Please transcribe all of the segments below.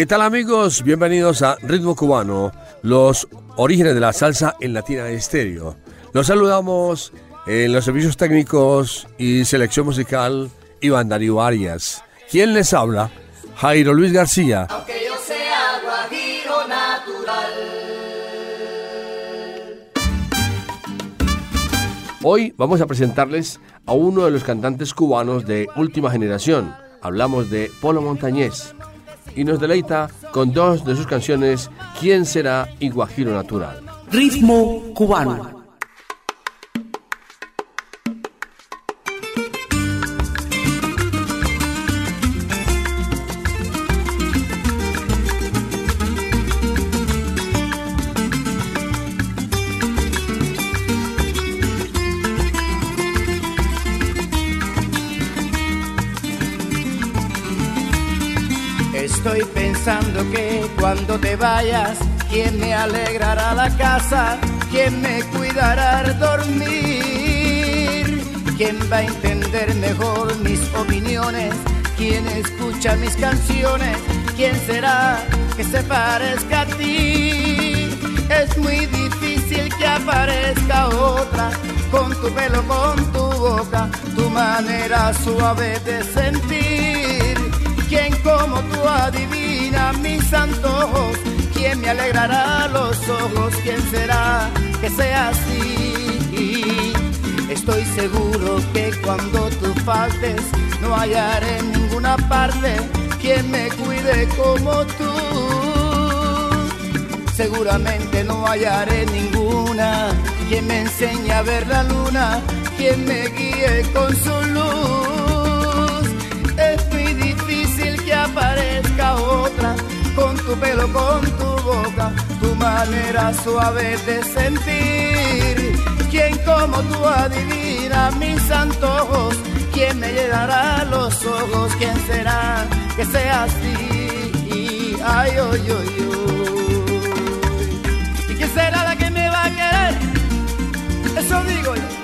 ¿Qué tal amigos? Bienvenidos a Ritmo Cubano, los orígenes de la salsa en Latina Estéreo. Los saludamos en los servicios técnicos y selección musical Iván Darío Arias. ¿Quién les habla? Jairo Luis García. Aunque yo sea guajiro natural. Hoy vamos a presentarles a uno de los cantantes cubanos de última generación. Hablamos de Polo Montañés y nos deleita con dos de sus canciones ¿Quién será y Guajiro Natural? Ritmo cubano. Vayas, ¿quién me alegrará la casa? ¿Quién me cuidará al dormir? ¿Quién va a entender mejor mis opiniones? ¿Quién escucha mis canciones? ¿Quién será que se parezca a ti? Es muy difícil que aparezca otra con tu pelo, con tu boca, tu manera suave de sentir ¿Quién como tú adivina alegrará los ojos? ¿Quién será que sea así? Estoy seguro que cuando tú faltes no hallaré en ninguna parte quien me cuide como tú. Seguramente no hallaré ninguna quien me enseñe a ver la luna, quien me guíe con su luz aparezca otra, con tu pelo, con tu boca, tu manera suave de sentir. ¿Quién como tú adivina mis antojos? ¿Quién me llenará los ojos? ¿Quién será que sea así? Ay, ay, ay, ay. ¿Y quién será la que me va a querer? Eso digo yo.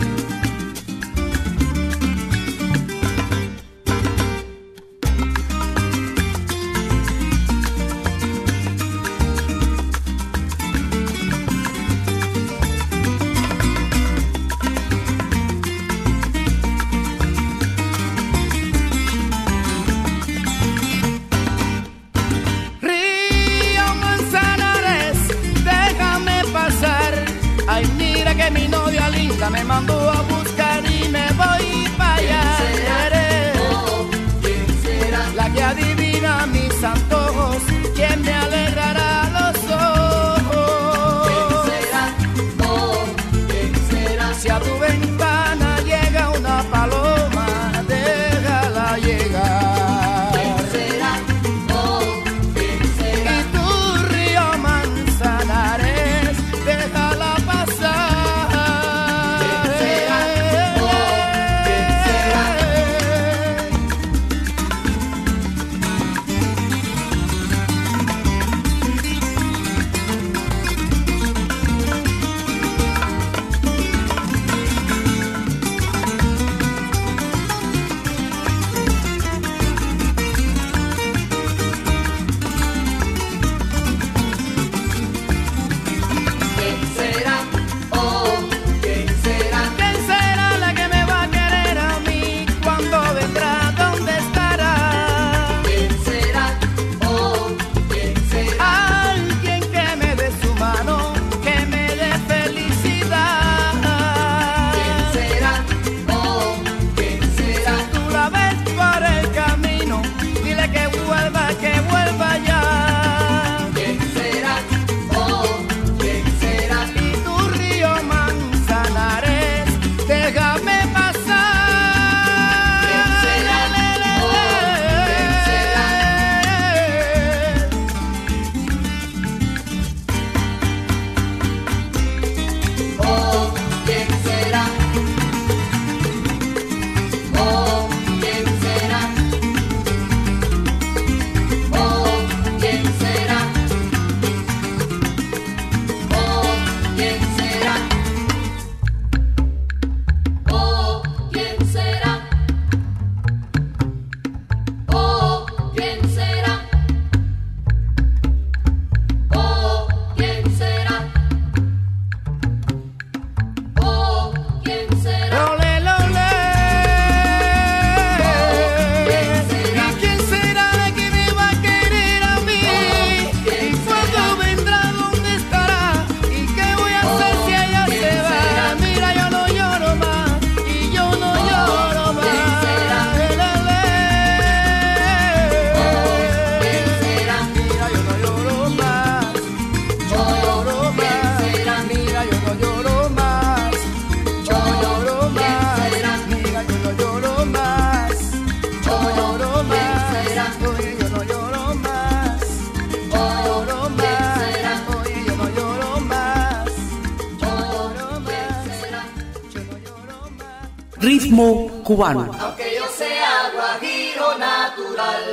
Ritmo cubano. Aunque yo sea guajiro natural.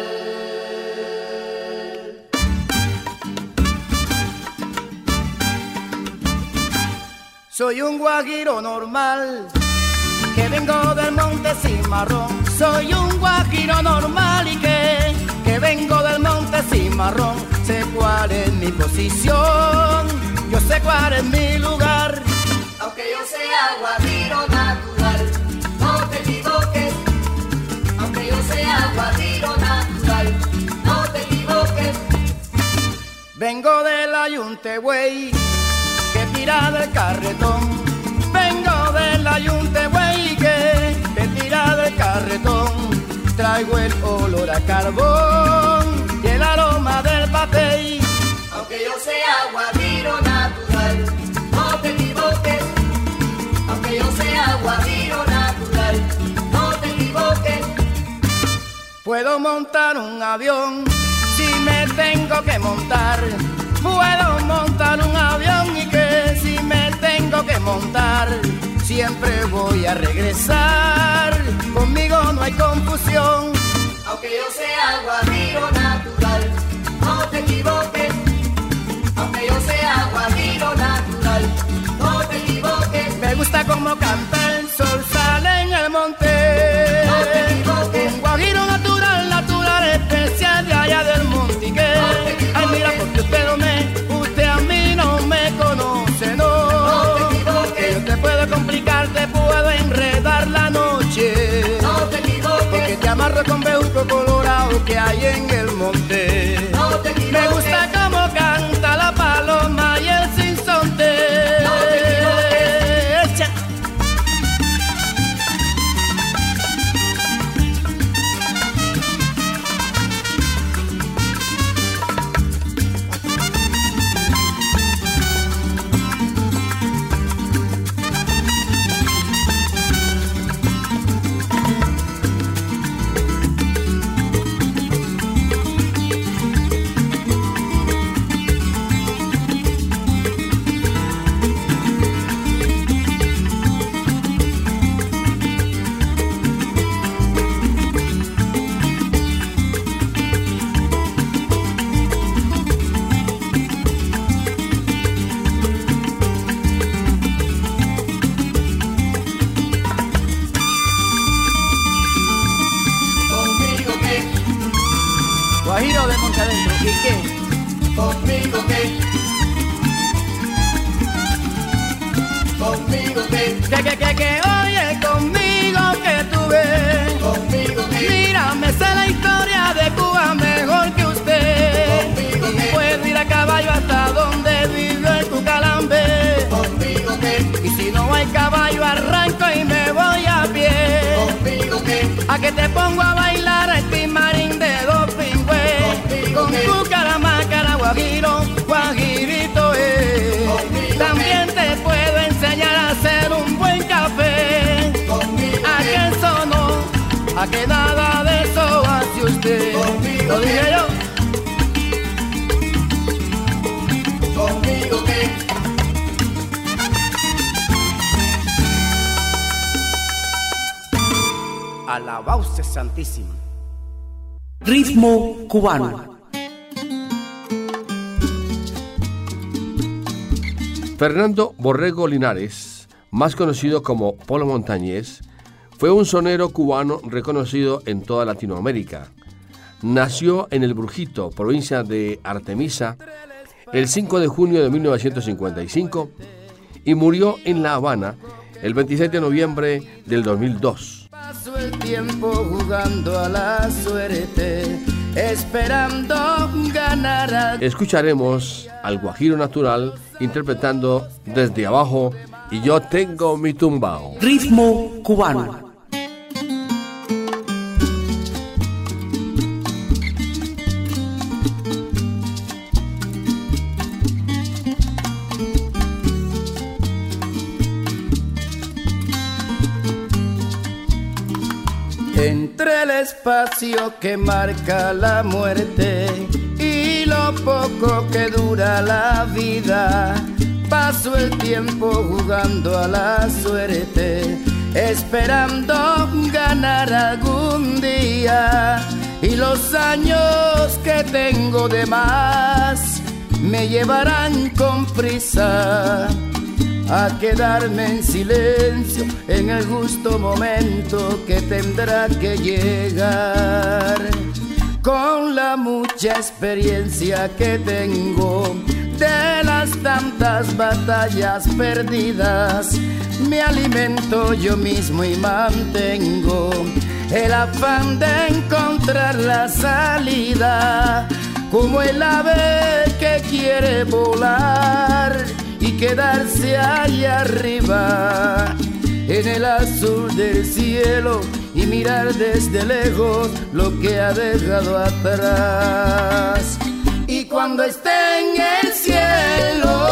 Soy un guajiro normal, que vengo del monte Cimarrón. Soy un guajiro normal y que, que vengo del monte Cimarrón. Sé cuál es mi posición, yo sé cuál es mi lugar. Aunque yo sea guajiro natural, Natural, no te equivoques. Vengo del ayunte, güey, que tira del carretón. Vengo del ayunte, güey, que, que tira del carretón. Traigo el olor a carbón y el aroma del papel. Aunque yo sea guajiro natural, Puedo montar un avión si me tengo que montar. Puedo montar un avión y que si me tengo que montar, siempre voy a regresar. Conmigo no hay confusión. Aunque yo sea guajiro natural, no te equivoques. Aunque yo sea guajiro natural, no te equivoques. Me gusta como canta el sol, sale en el monte. Que hay en el monte. Fernando Borrego Linares, más conocido como Polo Montañés, fue un sonero cubano reconocido en toda Latinoamérica. Nació en El Brujito, provincia de Artemisa, el 5 de junio de 1955 y murió en La Habana el 26 de noviembre del 2002. Paso el tiempo jugando a la suerte, esperando ganar a Escucharemos al Guajiro Natural interpretando Desde Abajo y Yo Tengo Mi Tumbao. Ritmo cubano. Espacio que marca la muerte y lo poco que dura la vida, paso el tiempo jugando a la suerte, esperando ganar algún día. Y los años que tengo de más me llevarán con prisa a quedarme en silencio en el justo momento que tendrá que llegar. Con la mucha experiencia que tengo de las tantas batallas perdidas, me alimento yo mismo y mantengo el afán de encontrar la salida, como el ave que quiere volar quedarse ahí arriba en el azul del cielo y mirar desde lejos lo que ha dejado atrás. Y cuando esté en el cielo,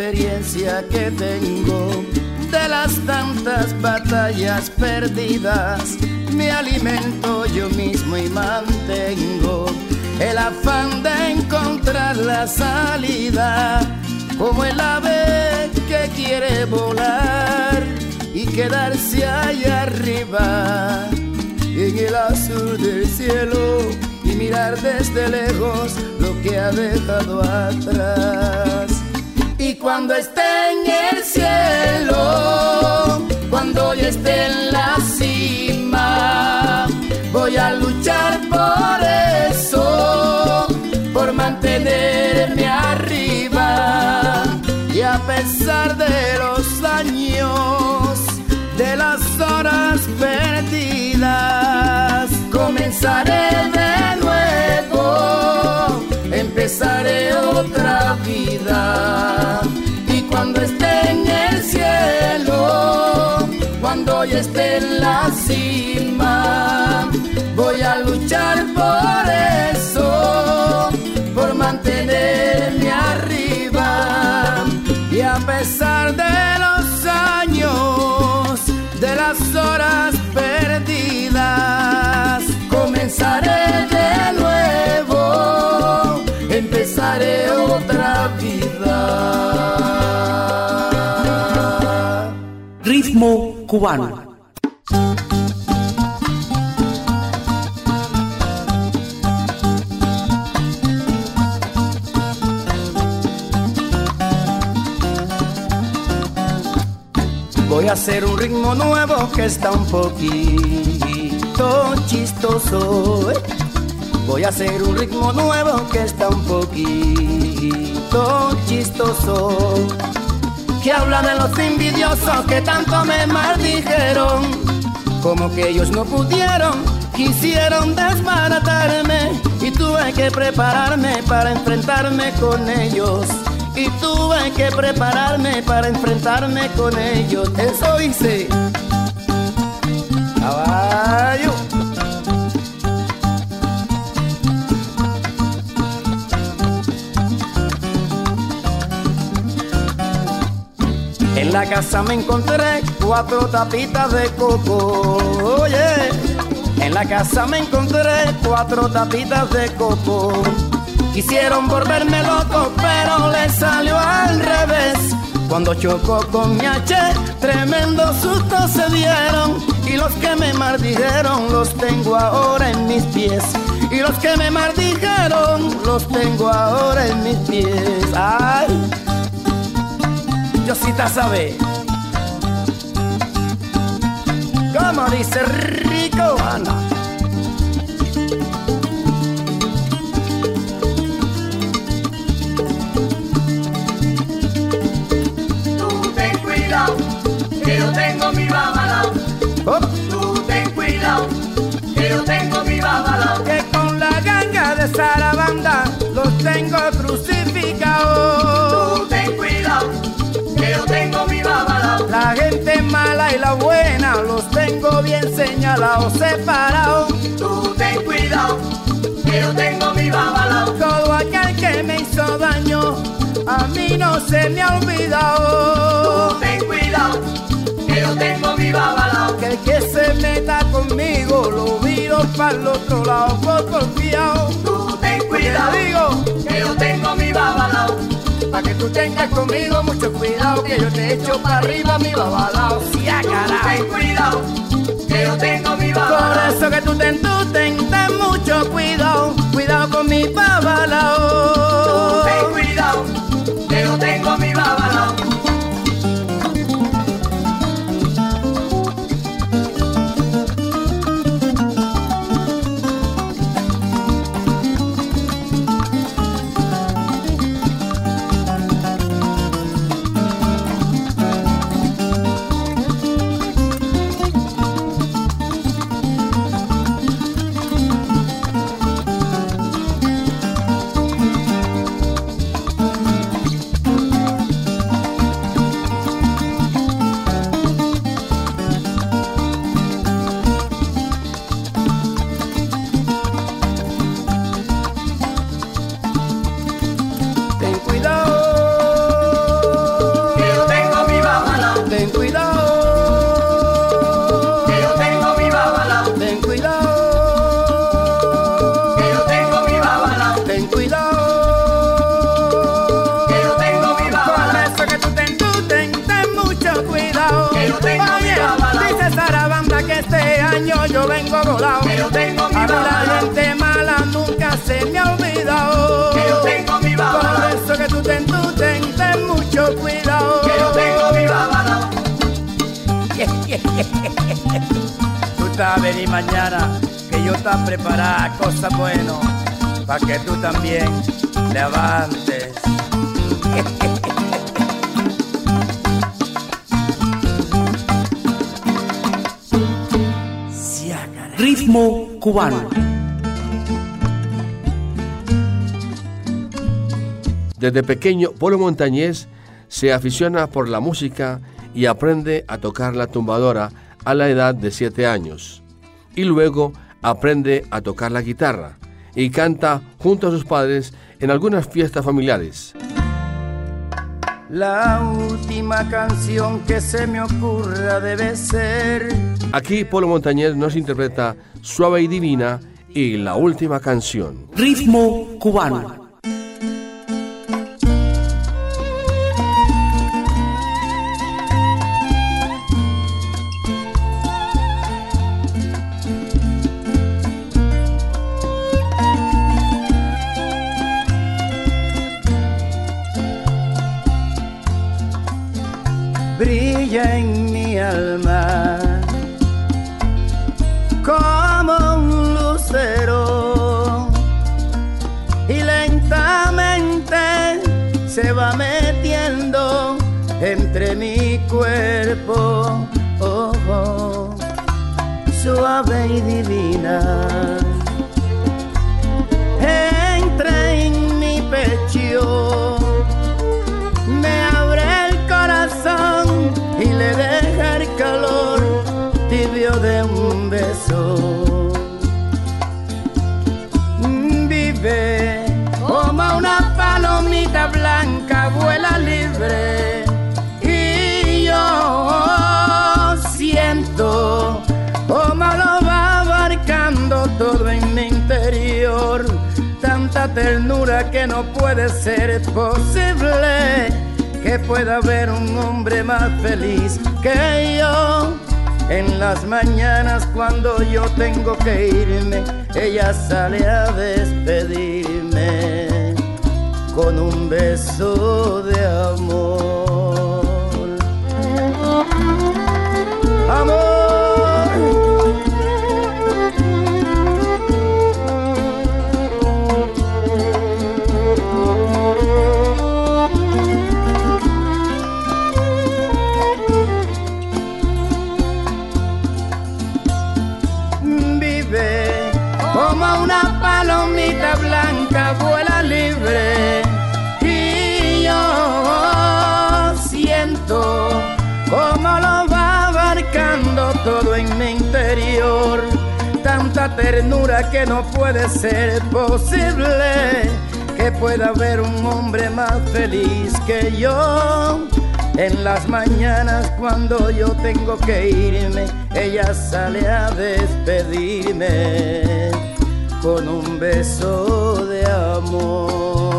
experiencia que tengo de las tantas batallas perdidas. Me alimento yo mismo y mantengo el afán de encontrar la salida, como el ave que quiere volar y quedarse ahí arriba en el azul del cielo y mirar desde lejos lo que ha dejado atrás. Y cuando esté en el cielo, cuando ya esté en la cima, voy a luchar por eso, por mantenerme arriba. Y a pesar de los años, de las horas perdidas, comenzaré de nuevo, empezaré otra vida. Cuando esté en el cielo, cuando ya esté en la cima, voy a luchar por eso, por mantenerme arriba. Y a pesar de los años, de las horas perdidas, comenzaré de nuevo, empezaré otra vida. Ritmo cubano. Voy a hacer un ritmo nuevo que está un poquito chistoso. ¿eh? Voy a hacer un ritmo nuevo que está un poquito chistoso. Que habla de los envidiosos que tanto me maldijeron. Como que ellos no pudieron, quisieron desbaratarme. Y tuve que prepararme para enfrentarme con ellos. Y tuve que prepararme para enfrentarme con ellos. Eso hice. Caballo. La casa me encontré cuatro tapitas de coco. Oye, en la casa me encontré cuatro tapitas de coco. Quisieron volverme loco, pero le salió al revés. Cuando chocó con mi H, tremendo susto se dieron. Y los que me maldijeron los tengo ahora en mis pies. Y los que me maldijeron los tengo ahora en mis pies. Ay, Diosita sabe. como dice Rico Ana. Tú ten cuidado, que yo tengo mi babalao. Oh, Tú ten cuidado, que yo tengo mi babalao. que con la ganga de Sarabanda mala y la buena los tengo bien señalados, separados. Tú ten cuidado, que yo tengo mi babalao. Todo aquel que me hizo daño, a mí no se me ha Tú olvidado. ten cuidado, que yo tengo mi babalao. Que el que se meta conmigo lo viro para el otro lado por confiado. Para que tú tengas conmigo mucho cuidado, que yo te echo para arriba mi babalao. Sí, a carajo. ten cuidado, que yo tengo mi Por babalao. eso que tú ten, tú ten, ten mucho cuidado, cuidado con mi babalao. ten cuidado, que yo tengo mi babalao. Mucho cuidado. Que yo tengo mi babalao. Tú estás venir mañana, que yo está preparada cosas buenas, para que tú también levantes. Ritmo cubano. Desde pequeño, Polo Montañés se aficiona por la música y aprende a tocar la tumbadora a la edad de 7 años. Y luego aprende a tocar la guitarra y canta junto a sus padres en algunas fiestas familiares. La última canción que se me ocurra debe ser Aquí Polo Montañés nos interpreta Suave y Divina y la última canción. Ritmo cubano. Cuerpo oh, oh, suave y divina entra en mi pecho me abre el corazón y le deja el calor tibio de un beso. Vive como una palomita blanca, vuela libre Ternura que no puede ser posible que pueda haber un hombre más feliz que yo. En las mañanas cuando yo tengo que irme, ella sale a despedirme con un beso de amor. Amor. Ternura que no puede ser posible que pueda haber un hombre más feliz que yo. En las mañanas cuando yo tengo que irme, ella sale a despedirme con un beso de amor.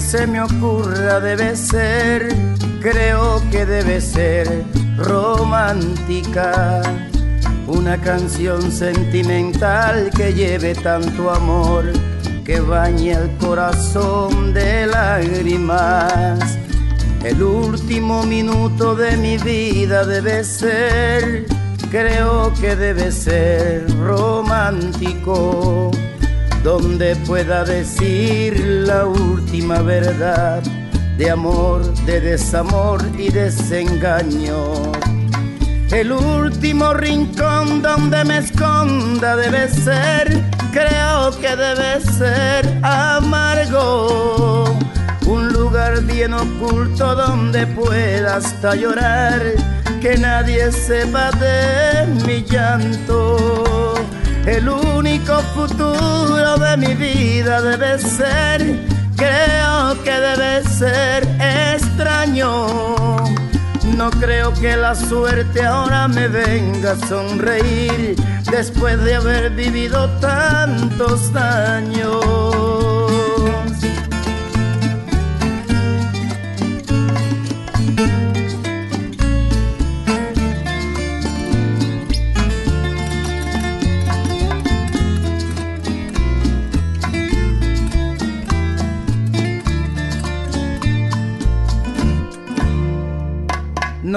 Se me ocurra debe ser, creo que debe ser romántica, una canción sentimental que lleve tanto amor, que bañe el corazón de lágrimas. El último minuto de mi vida debe ser, creo que debe ser romántico, donde pueda decir la última verdad de amor, de desamor y desengaño. El último rincón donde me esconda debe ser, creo que debe ser amargo. Un lugar bien oculto donde pueda hasta llorar, que nadie sepa de mi llanto. El único futuro de mi vida debe ser creo que debe ser extraño. No creo que la suerte ahora me venga a sonreír después de haber vivido tantos años.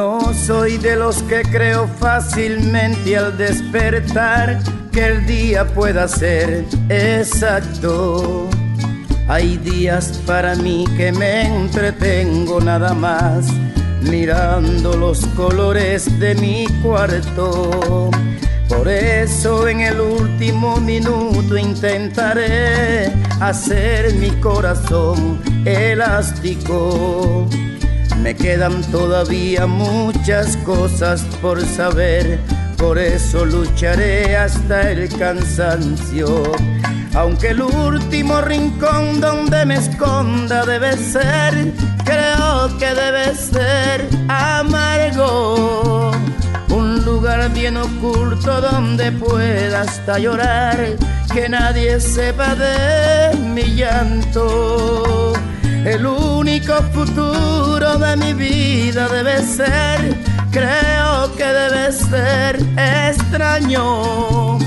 No soy de los que creo fácilmente al despertar que el día pueda ser exacto. Hay días para mí que me entretengo nada más mirando los colores de mi cuarto. Por eso en el último minuto intentaré hacer mi corazón elástico. Me quedan todavía muchas cosas por saber, por eso lucharé hasta el cansancio. Aunque el último rincón donde me esconda debe ser, creo que debe ser amargo. Un lugar bien oculto donde pueda hasta llorar, que nadie sepa de mi llanto. El único futuro de mi vida debe ser, creo que debe ser extraño.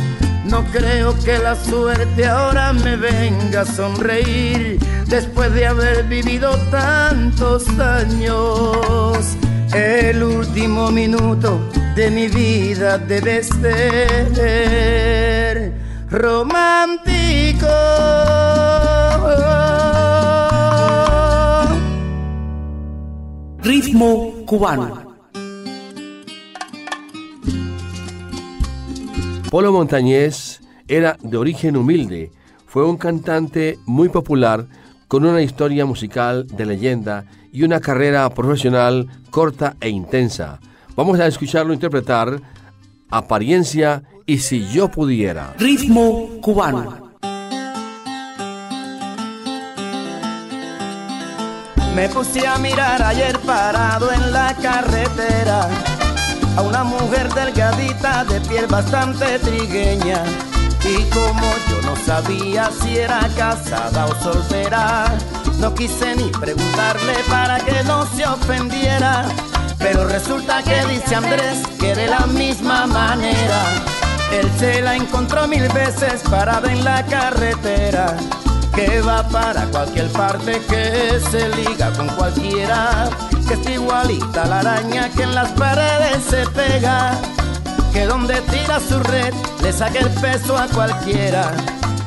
No creo que la suerte ahora me venga a sonreír después de haber vivido tantos años. El último minuto de mi vida debe ser romántico. Ritmo cubano. Polo Montañés era de origen humilde, fue un cantante muy popular con una historia musical de leyenda y una carrera profesional corta e intensa. Vamos a escucharlo interpretar Apariencia y si yo pudiera. Ritmo cubano. Me puse a mirar ayer parado en la carretera a una mujer delgadita de piel bastante trigueña. Y como yo no sabía si era casada o soltera, no quise ni preguntarle para que no se ofendiera. Pero resulta que dice Andrés que de la misma manera, él se la encontró mil veces parada en la carretera que va para cualquier parte, que se liga con cualquiera, que es igualita la araña que en las paredes se pega, que donde tira su red le saca el peso a cualquiera,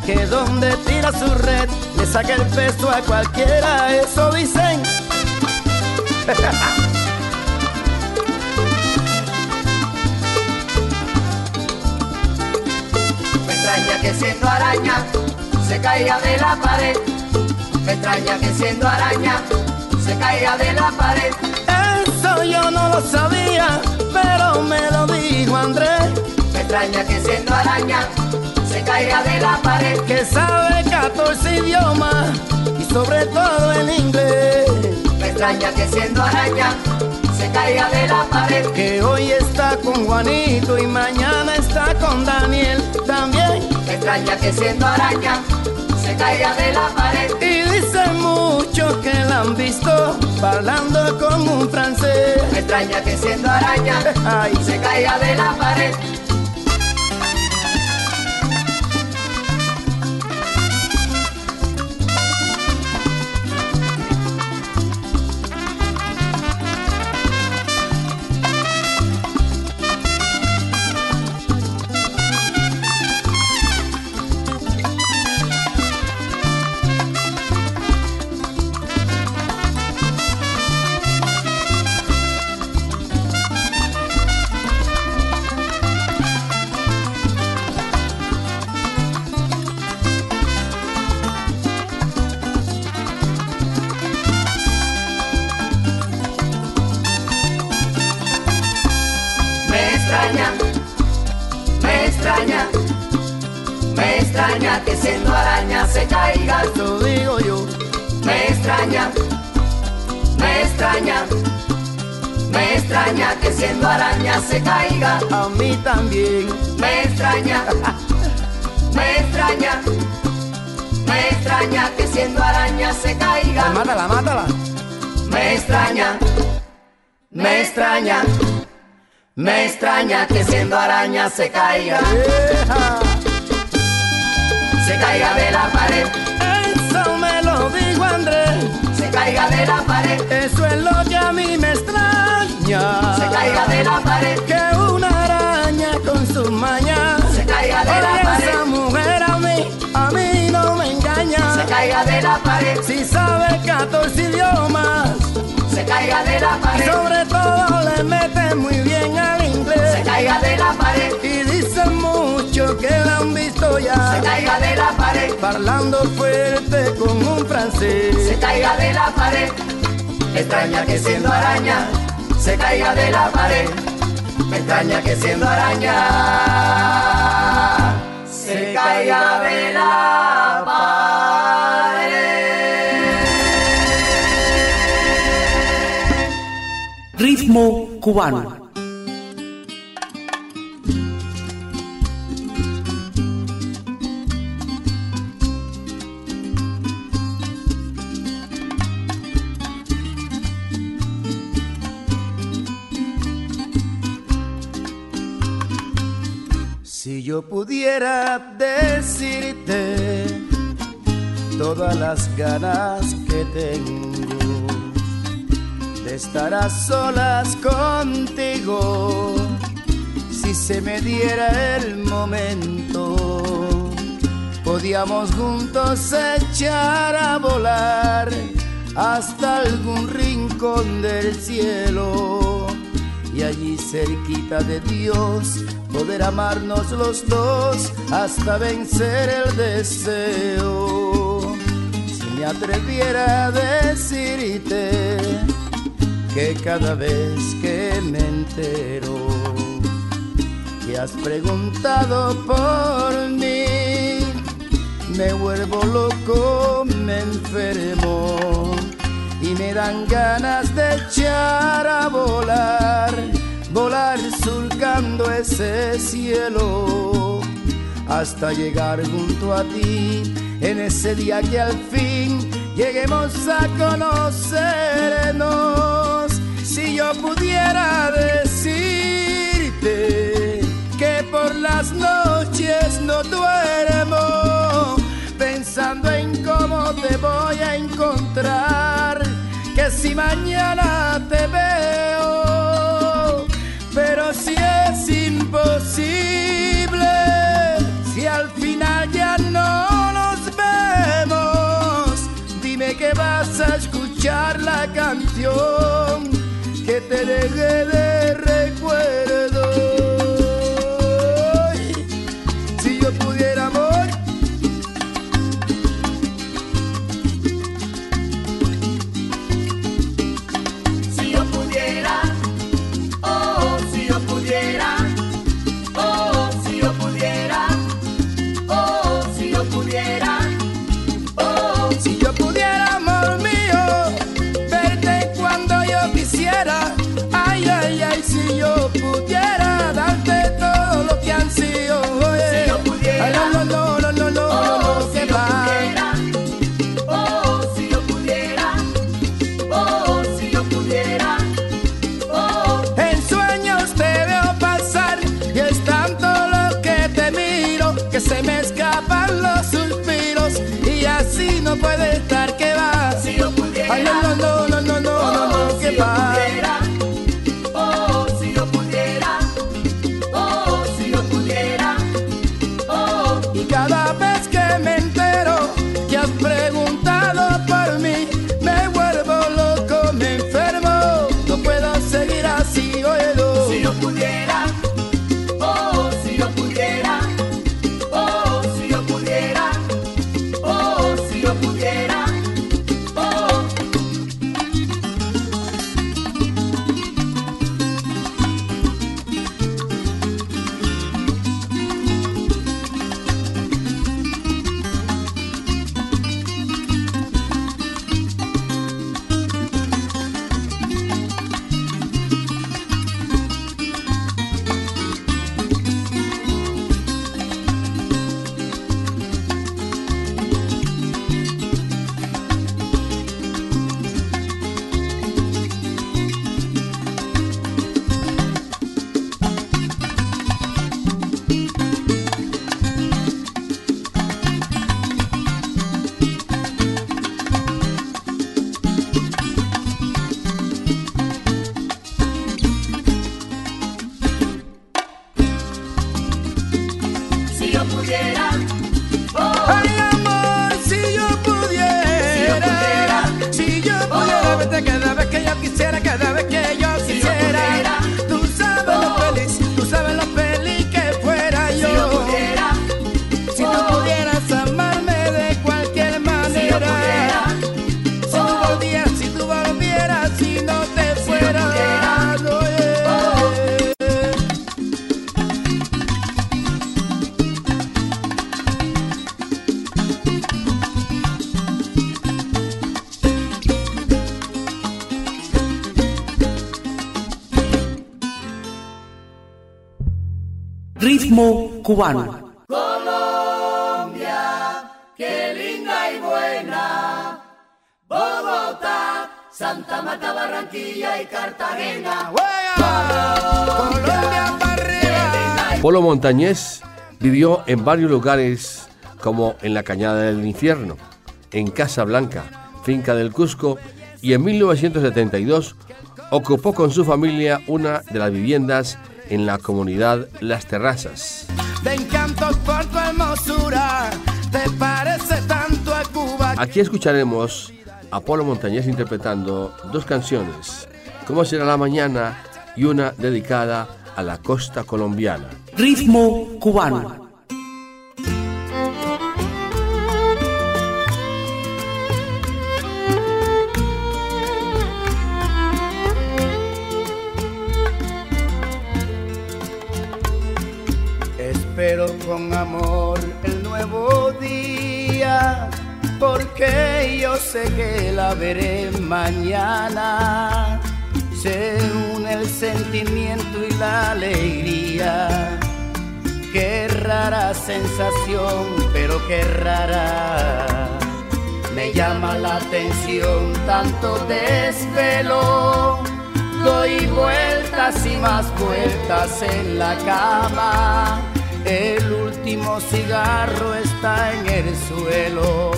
que donde tira su red le saca el peso a cualquiera, eso dicen. Que siendo araña se caiga de la pared. Me extraña que siendo araña se caiga de la pared. Eso yo no lo sabía, pero me lo dijo Andrés, Me extraña que siendo araña se caiga de la pared. que sabe 14 idiomas y sobre todo el inglés. Me extraña que siendo araña se caiga de la pared. que hoy está con Juanito y mañana está con Daniel también. Extraña que siendo araña se caiga de la pared. Y dicen muchos que la han visto bailando con un francés. Me extraña que siendo araña Ay, se caiga de la pared. Extraña, me extraña que siendo araña se caiga. A mí también. Me extraña, me extraña, me extraña que siendo araña se caiga. Mátala, mátala. Me extraña, me extraña, me extraña que siendo araña se caiga, se caiga de la pared, caiga de la pared, Eso es lo que a mí me extraña. pared. Que una araña con sus mañas Se caiga de la pared. Esa mujer a mí, a mí no me engaña. Se caiga de la pared. Si sabe 14 idiomas, Se caiga de la pared. sobre todo le mete muy bien al Se inglés. caiga de la pared. Y dicen mucho que la han visto Se ya. caiga de la pared. Parlando con Se caiga de la pared. Extraña que siendo araña se caiga de la pared. Extraña que siendo araña se caiga de la pared. Ritmo cubano. Yo pudiera decirte todas las ganas que tengo de estar a solas contigo, si se me diera el momento, podíamos juntos echar a volar hasta algún rincón del cielo. Y allí cerquita de Dios poder amarnos los dos hasta vencer el deseo. Si me atreviera a decirte que cada vez que me entero que has preguntado por mí, me vuelvo loco, me enfermo y me dan ganas de echar a volar, volar surcando ese cielo hasta llegar junto a ti en ese día que al fin lleguemos a conocernos. Si yo pudiera decirte que por las noches no duermo pensando en cómo te voy a encontrar, que si mañana te veo, canción cubano. Colombia, qué linda y buena. Bogotá, Santa Marta, Barranquilla y Cartagena. Colombia para arriba. Polo Montañés vivió en varios lugares como en la Cañada del Infierno, en Casa Blanca, Finca del Cusco y en 1972 ocupó con su familia una de las viviendas en la comunidad Las Terrazas. Por tu hermosura, te parece tanto a Cuba. Aquí escucharemos a Polo Montañés interpretando dos canciones, Cómo será la mañana y una dedicada a la costa colombiana. Ritmo cubano. Espero con amor el nuevo día, porque yo sé que la veré mañana. Se une el sentimiento y la alegría. Qué rara sensación, pero qué rara. Me llama la atención tanto desvelo. Doy vueltas y más vueltas en la cama. El último cigarro está en el suelo.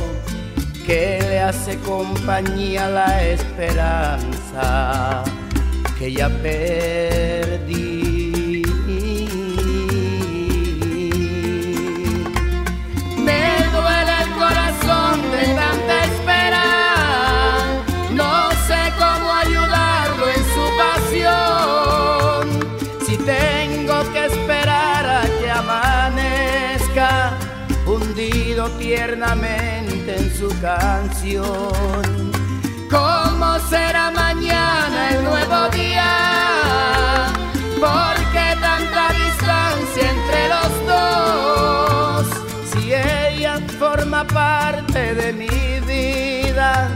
Que le hace compañía la esperanza que ya perdí. Canción. ¿Cómo será mañana el nuevo día? ¿Por qué tanta distancia entre los dos? Si ella forma parte de mi vida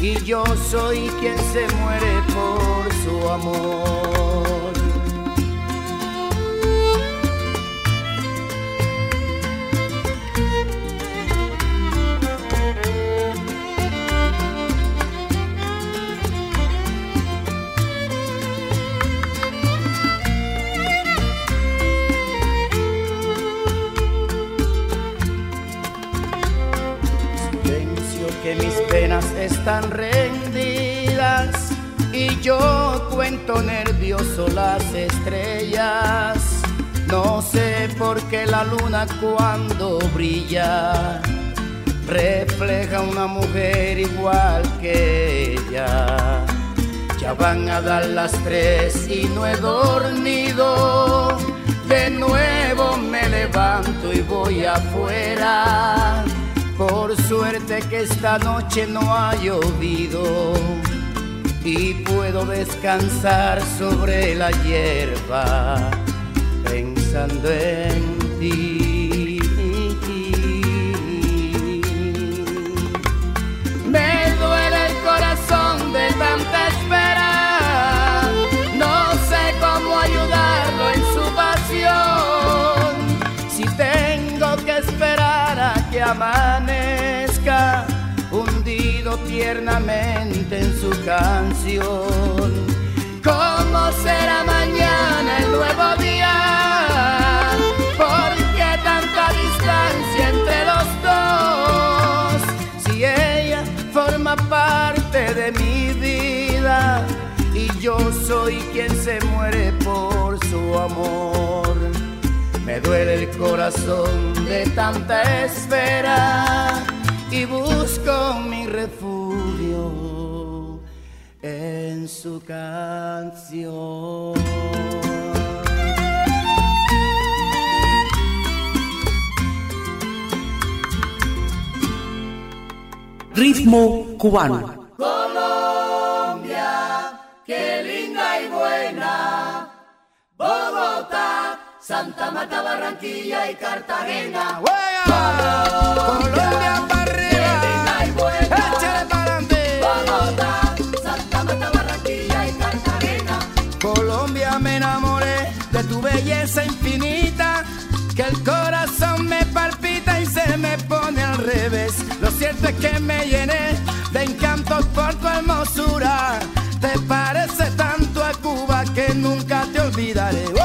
y yo soy quien se muere por su amor. Están rendidas y yo cuento nervioso las estrellas. No sé por qué la luna cuando brilla refleja una mujer igual que ella. Ya van a dar las tres y no he dormido. De nuevo me levanto y voy afuera. Por suerte que esta noche no ha llovido y puedo descansar sobre la hierba pensando en ti. Amanezca, hundido tiernamente en su canción. ¿Cómo será mañana el nuevo día? ¿Por qué tanta distancia entre los dos? Si ella forma parte de mi vida y yo soy quien se muere por su amor. Me duele el corazón de tanta espera y busco mi refugio en su canción. Ritmo cubano. Santa Marta, Barranquilla y Cartagena. Colombia para arriba, échale para adelante. Bogotá, Santa Marta, Barranquilla y Cartagena. Colombia me enamoré de tu belleza infinita, que el corazón me palpita y se me pone al revés. Lo cierto es que me llené de encantos por tu hermosura. Te parece tanto a Cuba que nunca te olvidaré.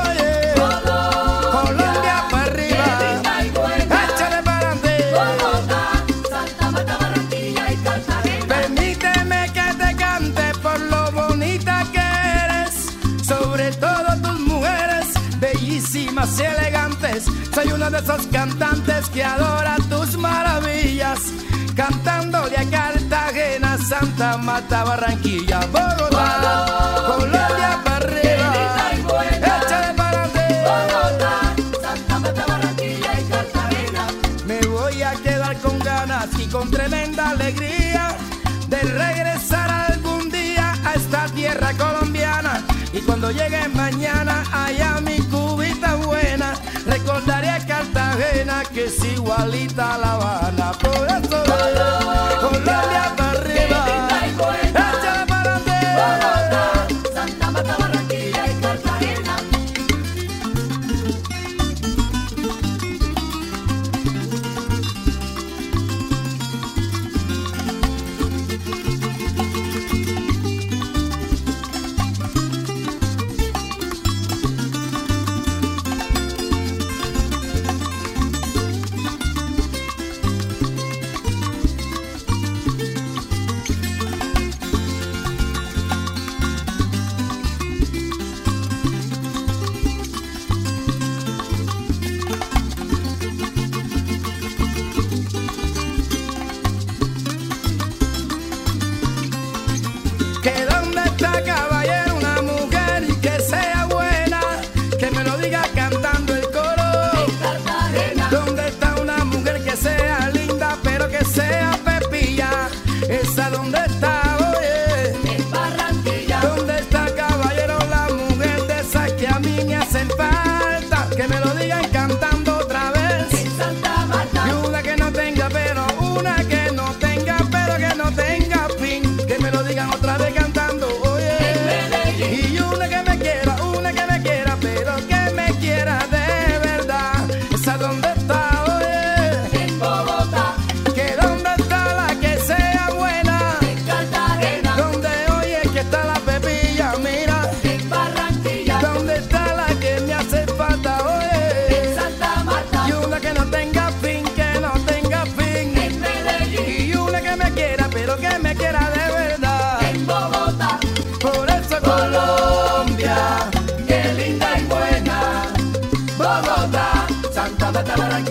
Y elegantes. Soy uno de esos cantantes que adora tus maravillas, cantándole a Cartagena, Santa Marta, Barranquilla, Bogotá, Colombia para arriba, échale para adelante. Santa Marta, Barranquilla y Cartagena. Me voy a quedar con ganas y con tremenda alegría de regresar algún día a esta tierra colombiana. Y cuando llegue mañana allá mi Cartagena que es igualita a La Habana. Por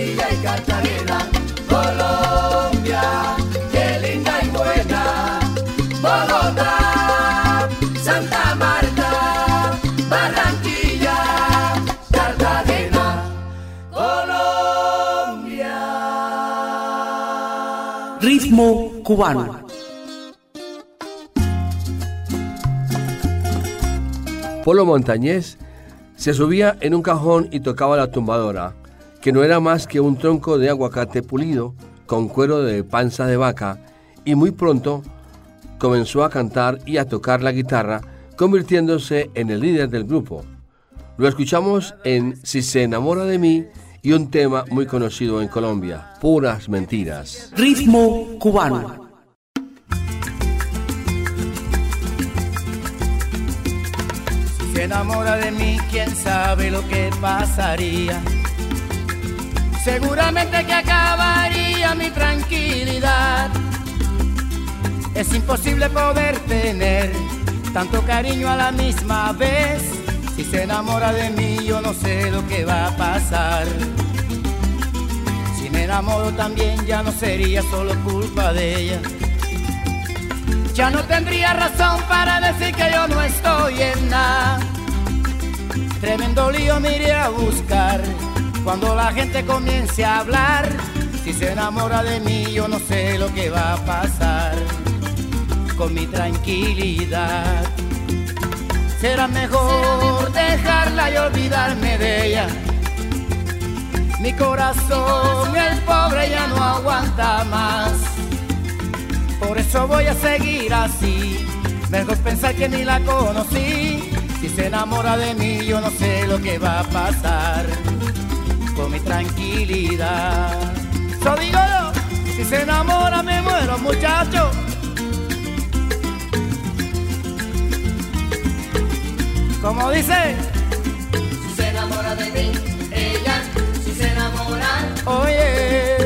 Y Cartagena. Colombia. Qué linda y buena. Bogotá. Santa Marta. Barranquilla. Cartagena. Colombia. Ritmo cubano. Polo Montañés se subía en un cajón y tocaba la tumbadora, que no era más que un tronco de aguacate pulido con cuero de panza de vaca, y muy pronto comenzó a cantar y a tocar la guitarra, convirtiéndose en el líder del grupo. Lo escuchamos en Si se enamora de mí y un tema muy conocido en Colombia, Puras Mentiras. Ritmo cubano. Si se enamora de mí, quién sabe lo que pasaría. Seguramente que acabaría mi tranquilidad. Es imposible poder tener tanto cariño a la misma vez. Si se enamora de mí, yo no sé lo que va a pasar. Si me enamoro también, ya no sería solo culpa de ella. Ya no tendría razón para decir que yo no estoy en nada. Tremendo lío me iré a buscar cuando la gente comience a hablar. Si se enamora de mí, yo no sé lo que va a pasar con mi tranquilidad. Será mejor dejarla y olvidarme de ella. Mi corazón, el pobre, ya no aguanta más. Por eso voy a seguir así. Mejor pensar que ni la conocí. Si se enamora de mí, yo no sé lo que va a pasar con mi tranquilidad. Eso digo yo, si se enamora me muero, muchacho. Como dice, Si se enamora de mí, ella, si se enamora, oye, si se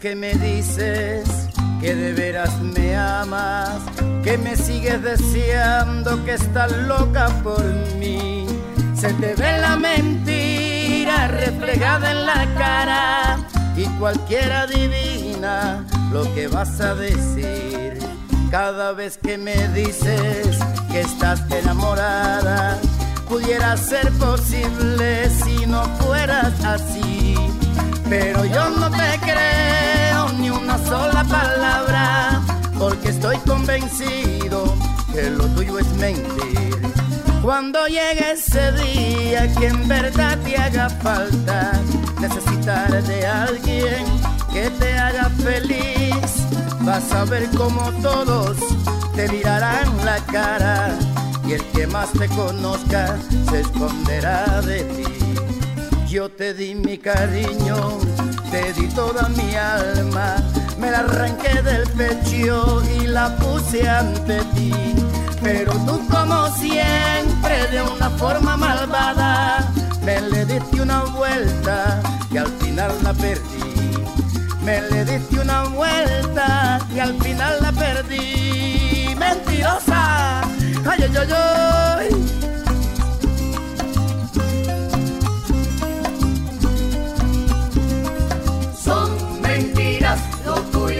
que me dices que de veras me amas, que me sigues deseando, que estás loca por mí, se te ve la mentira reflejada en la cara y cualquiera adivina lo que vas a decir. Cada vez que me dices que estás enamorada, pudiera ser posible si no fueras así. Pero yo no te sola palabra, porque estoy convencido que lo tuyo es mentir. Cuando llegue ese día que en verdad te haga falta, necesitar de alguien que te haga feliz, vas a ver como todos te mirarán la cara y el que más te conozca se esconderá de ti. Yo te di mi cariño, te di toda mi alma, me la arranqué del pecho y la puse ante ti. Pero tú como siempre de una forma malvada, me le diste una vuelta y al final la perdí. Me le diste una vuelta y al final la perdí. Mentirosa, ay, ay, ay, ay.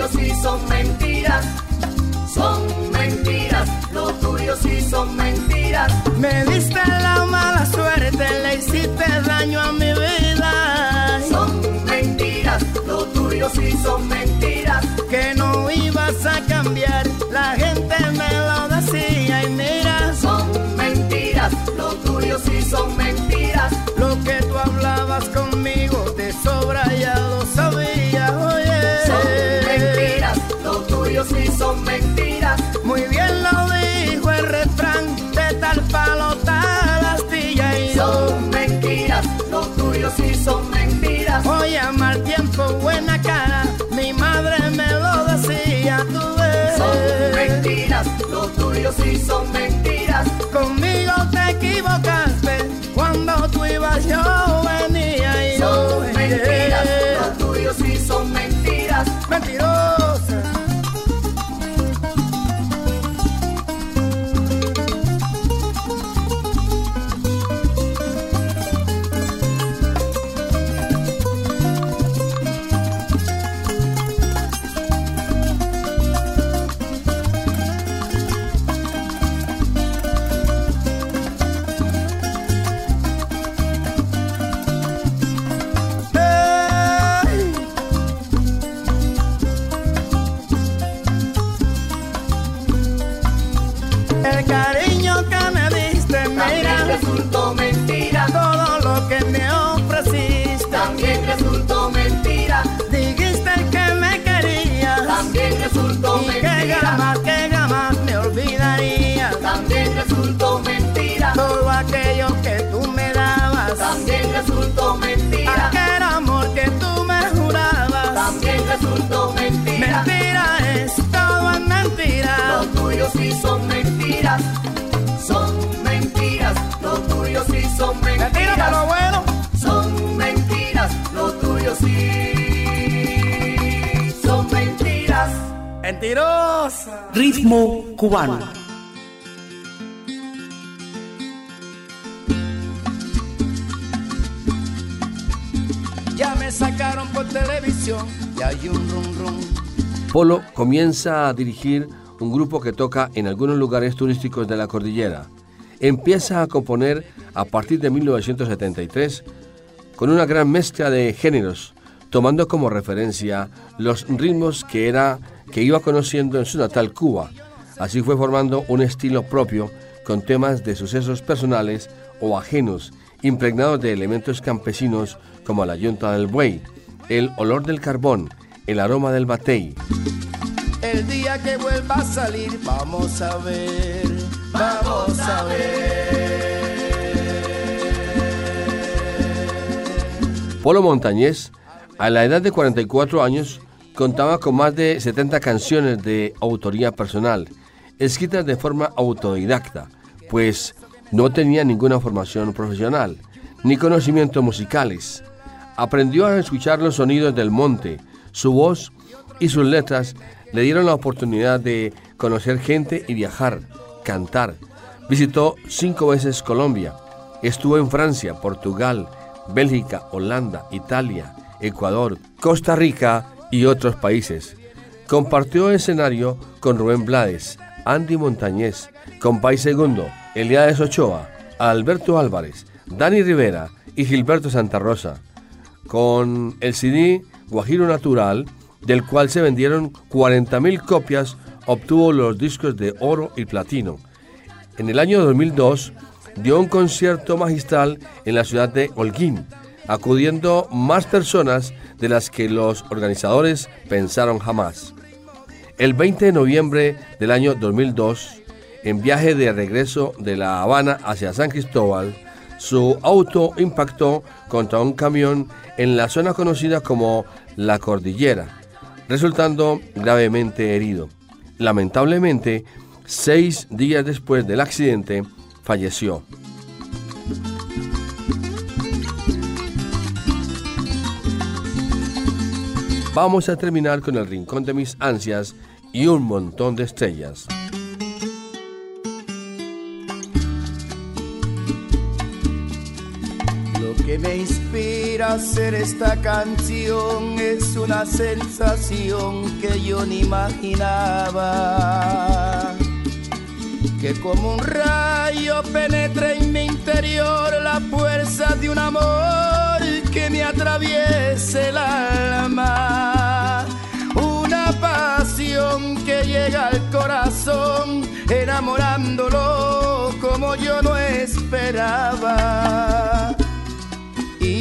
Tuyo sí son mentiras. Son mentiras, lo tuyo sí son mentiras. Me diste la mala suerte, le hiciste daño a mi vida. son mentiras, lo tuyo sí son mentiras, Que no ibas a cambiar, son mentiras, Hoy a mal tiempo, buena cara, mi madre me lo decía, tú ves. son mentiras, lo tuyo sí son mentiras, Conmigo son Mentira para mentiras, lo bueno. son mentiras, lo tuyo sí son mentiras. Mentirosa. Ritmo cubano. Ya me sacaron por televisión y hay un rum rum. Polo comienza a dirigir un grupo que toca en algunos lugares turísticos de la cordillera. Empieza a componer a partir de 1973 con una gran mezcla de géneros, tomando como referencia los ritmos que era que iba conociendo en su natal Cuba. Así fue formando un estilo propio con temas de sucesos personales o ajenos, impregnados de elementos campesinos como la yunta del buey, el olor del carbón, el aroma del batey. El día que vuelva a salir, vamos a ver, Polo Montañés, a la edad de 44 años, contaba con más de 70 canciones de autoría personal, escritas de forma autodidacta, pues no tenía ninguna formación profesional, ni conocimientos musicales. Aprendió a escuchar los sonidos del monte, su voz y sus letras le dieron la oportunidad de conocer gente y viajar, cantar. Visitó cinco veces Colombia, estuvo en Francia, Portugal, Bélgica, Holanda, Italia, Ecuador, Costa Rica y otros países. Compartió escenario con Rubén Blades, Andy Montañez, Compay Segundo, Eliades Ochoa, Alberto Álvarez, Dani Rivera y Gilberto Santa Rosa. Con el CD Guajiro Natural, del cual se vendieron 40.000 copias, obtuvo los discos de oro y platino. En el año 2002 dio un concierto magistral en la ciudad de Holguín, acudiendo más personas de las que los organizadores pensaron jamás. El 20 de noviembre del año 2002, en viaje de regreso de La Habana hacia San Cristóbal, su auto impactó contra un camión en la zona conocida como La Cordillera, resultando gravemente herido. Lamentablemente, seis días después del accidente, falleció. Vamos a terminar con el rincón de mis ansias y un montón de estrellas. Lo que me inspira hacer esta canción es una sensación que yo ni imaginaba. que como un rayo penetre en mi interior la fuerza de un amor que me atraviese el alma. Una pasión que llega al corazón enamorándolo como yo no esperaba.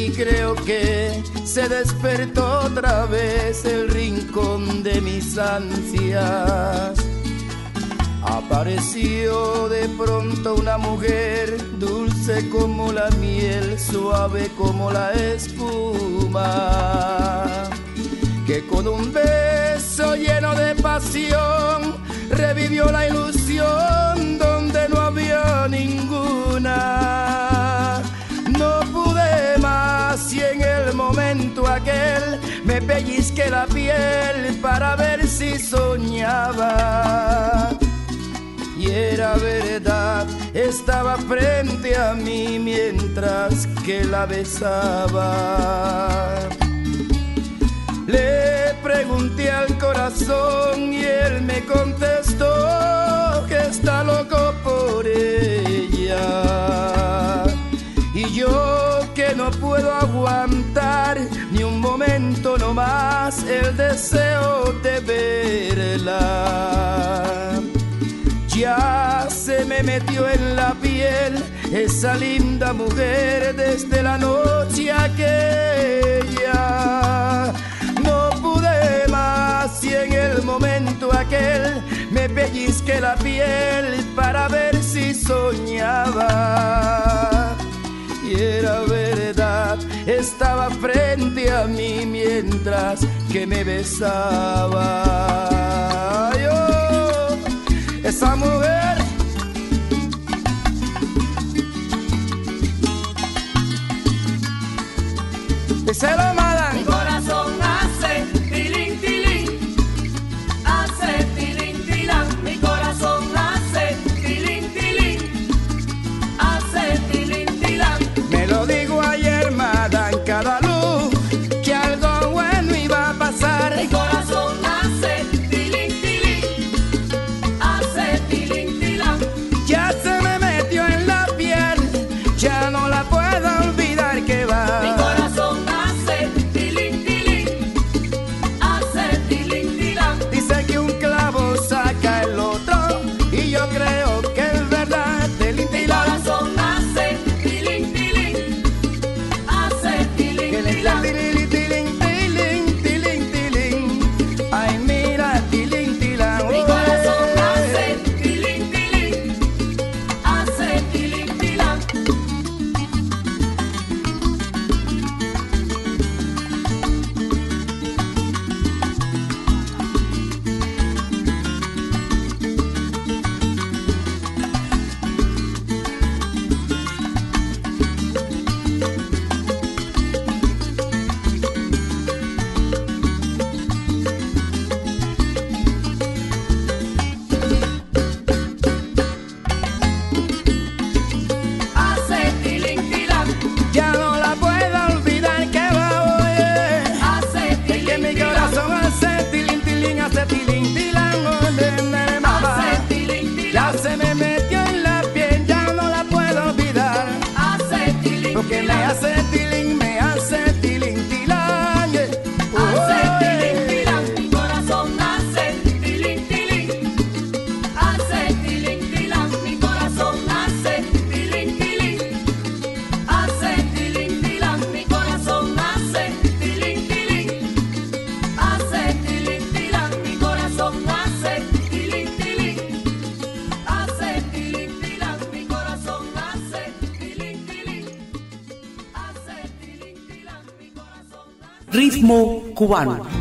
Creo que se despertó otra vez el rincón de mis ansias. Apareció de pronto una mujer dulce como la miel, suave como la espuma, que con un beso lleno de pasión revivió la ilusión me pellizqué la piel para ver si soñaba. Y era verdad, estaba frente a mí mientras que la besaba. Le pregunté al corazón y él me contestó que está loco por ella. Y yo que no puedo aguantar momento no más el deseo de verla. Ya se me metió en la piel esa linda mujer desde la noche aquella. No pude más y en el momento aquel me pellizqué la piel para ver si soñaba. Era verdad, estaba frente a mí mientras que me besaba. Yo, esa mujer se lo madan. Ritmo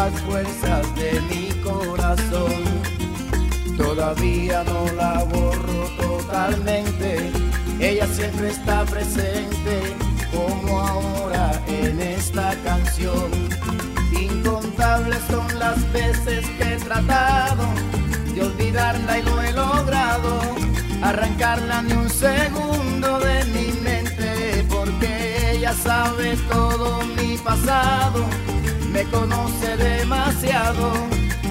las fuerzas de mi corazón. Todavía no la borro totalmente. Ella siempre está presente, como ahora en esta canción. Incontables son las veces que he tratado de olvidarla y no he logrado arrancarla ni un segundo de mi mente, porque ella sabe todo mi pasado, conoce demasiado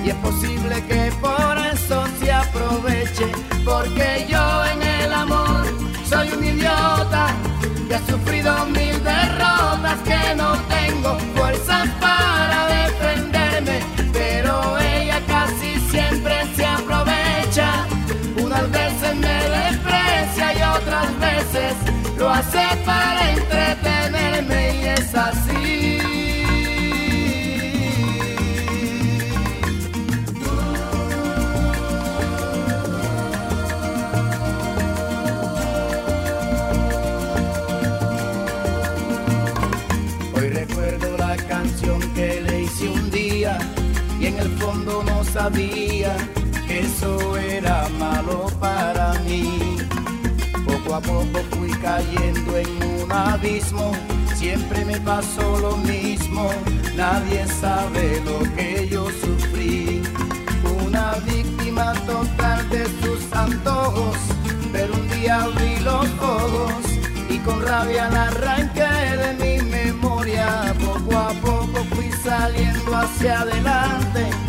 y es posible que por eso se aproveche, porque yo en el amor soy un idiota que ha sufrido mil derrotas, que no tengo fuerzas para sabía que eso era malo para mí. Poco a poco fui cayendo en un abismo, siempre me pasó lo mismo, nadie sabe lo que yo sufrí. Una víctima total de sus antojos, pero un día abrí los ojos y con rabia la arranqué de mi memoria. Poco a poco fui saliendo hacia adelante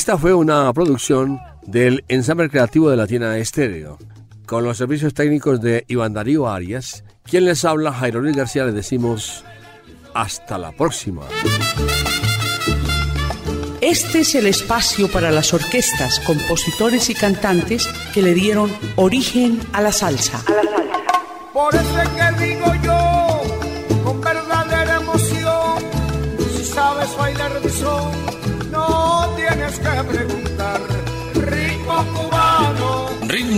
Esta fue una producción del ensamble creativo de Latina Estéreo, con los servicios técnicos de Iván Darío Arias. Quien les habla, Jairo Luis García, les decimos hasta la próxima. Este es el espacio para las orquestas, compositores y cantantes que le dieron origen a la salsa. Por eso es que digo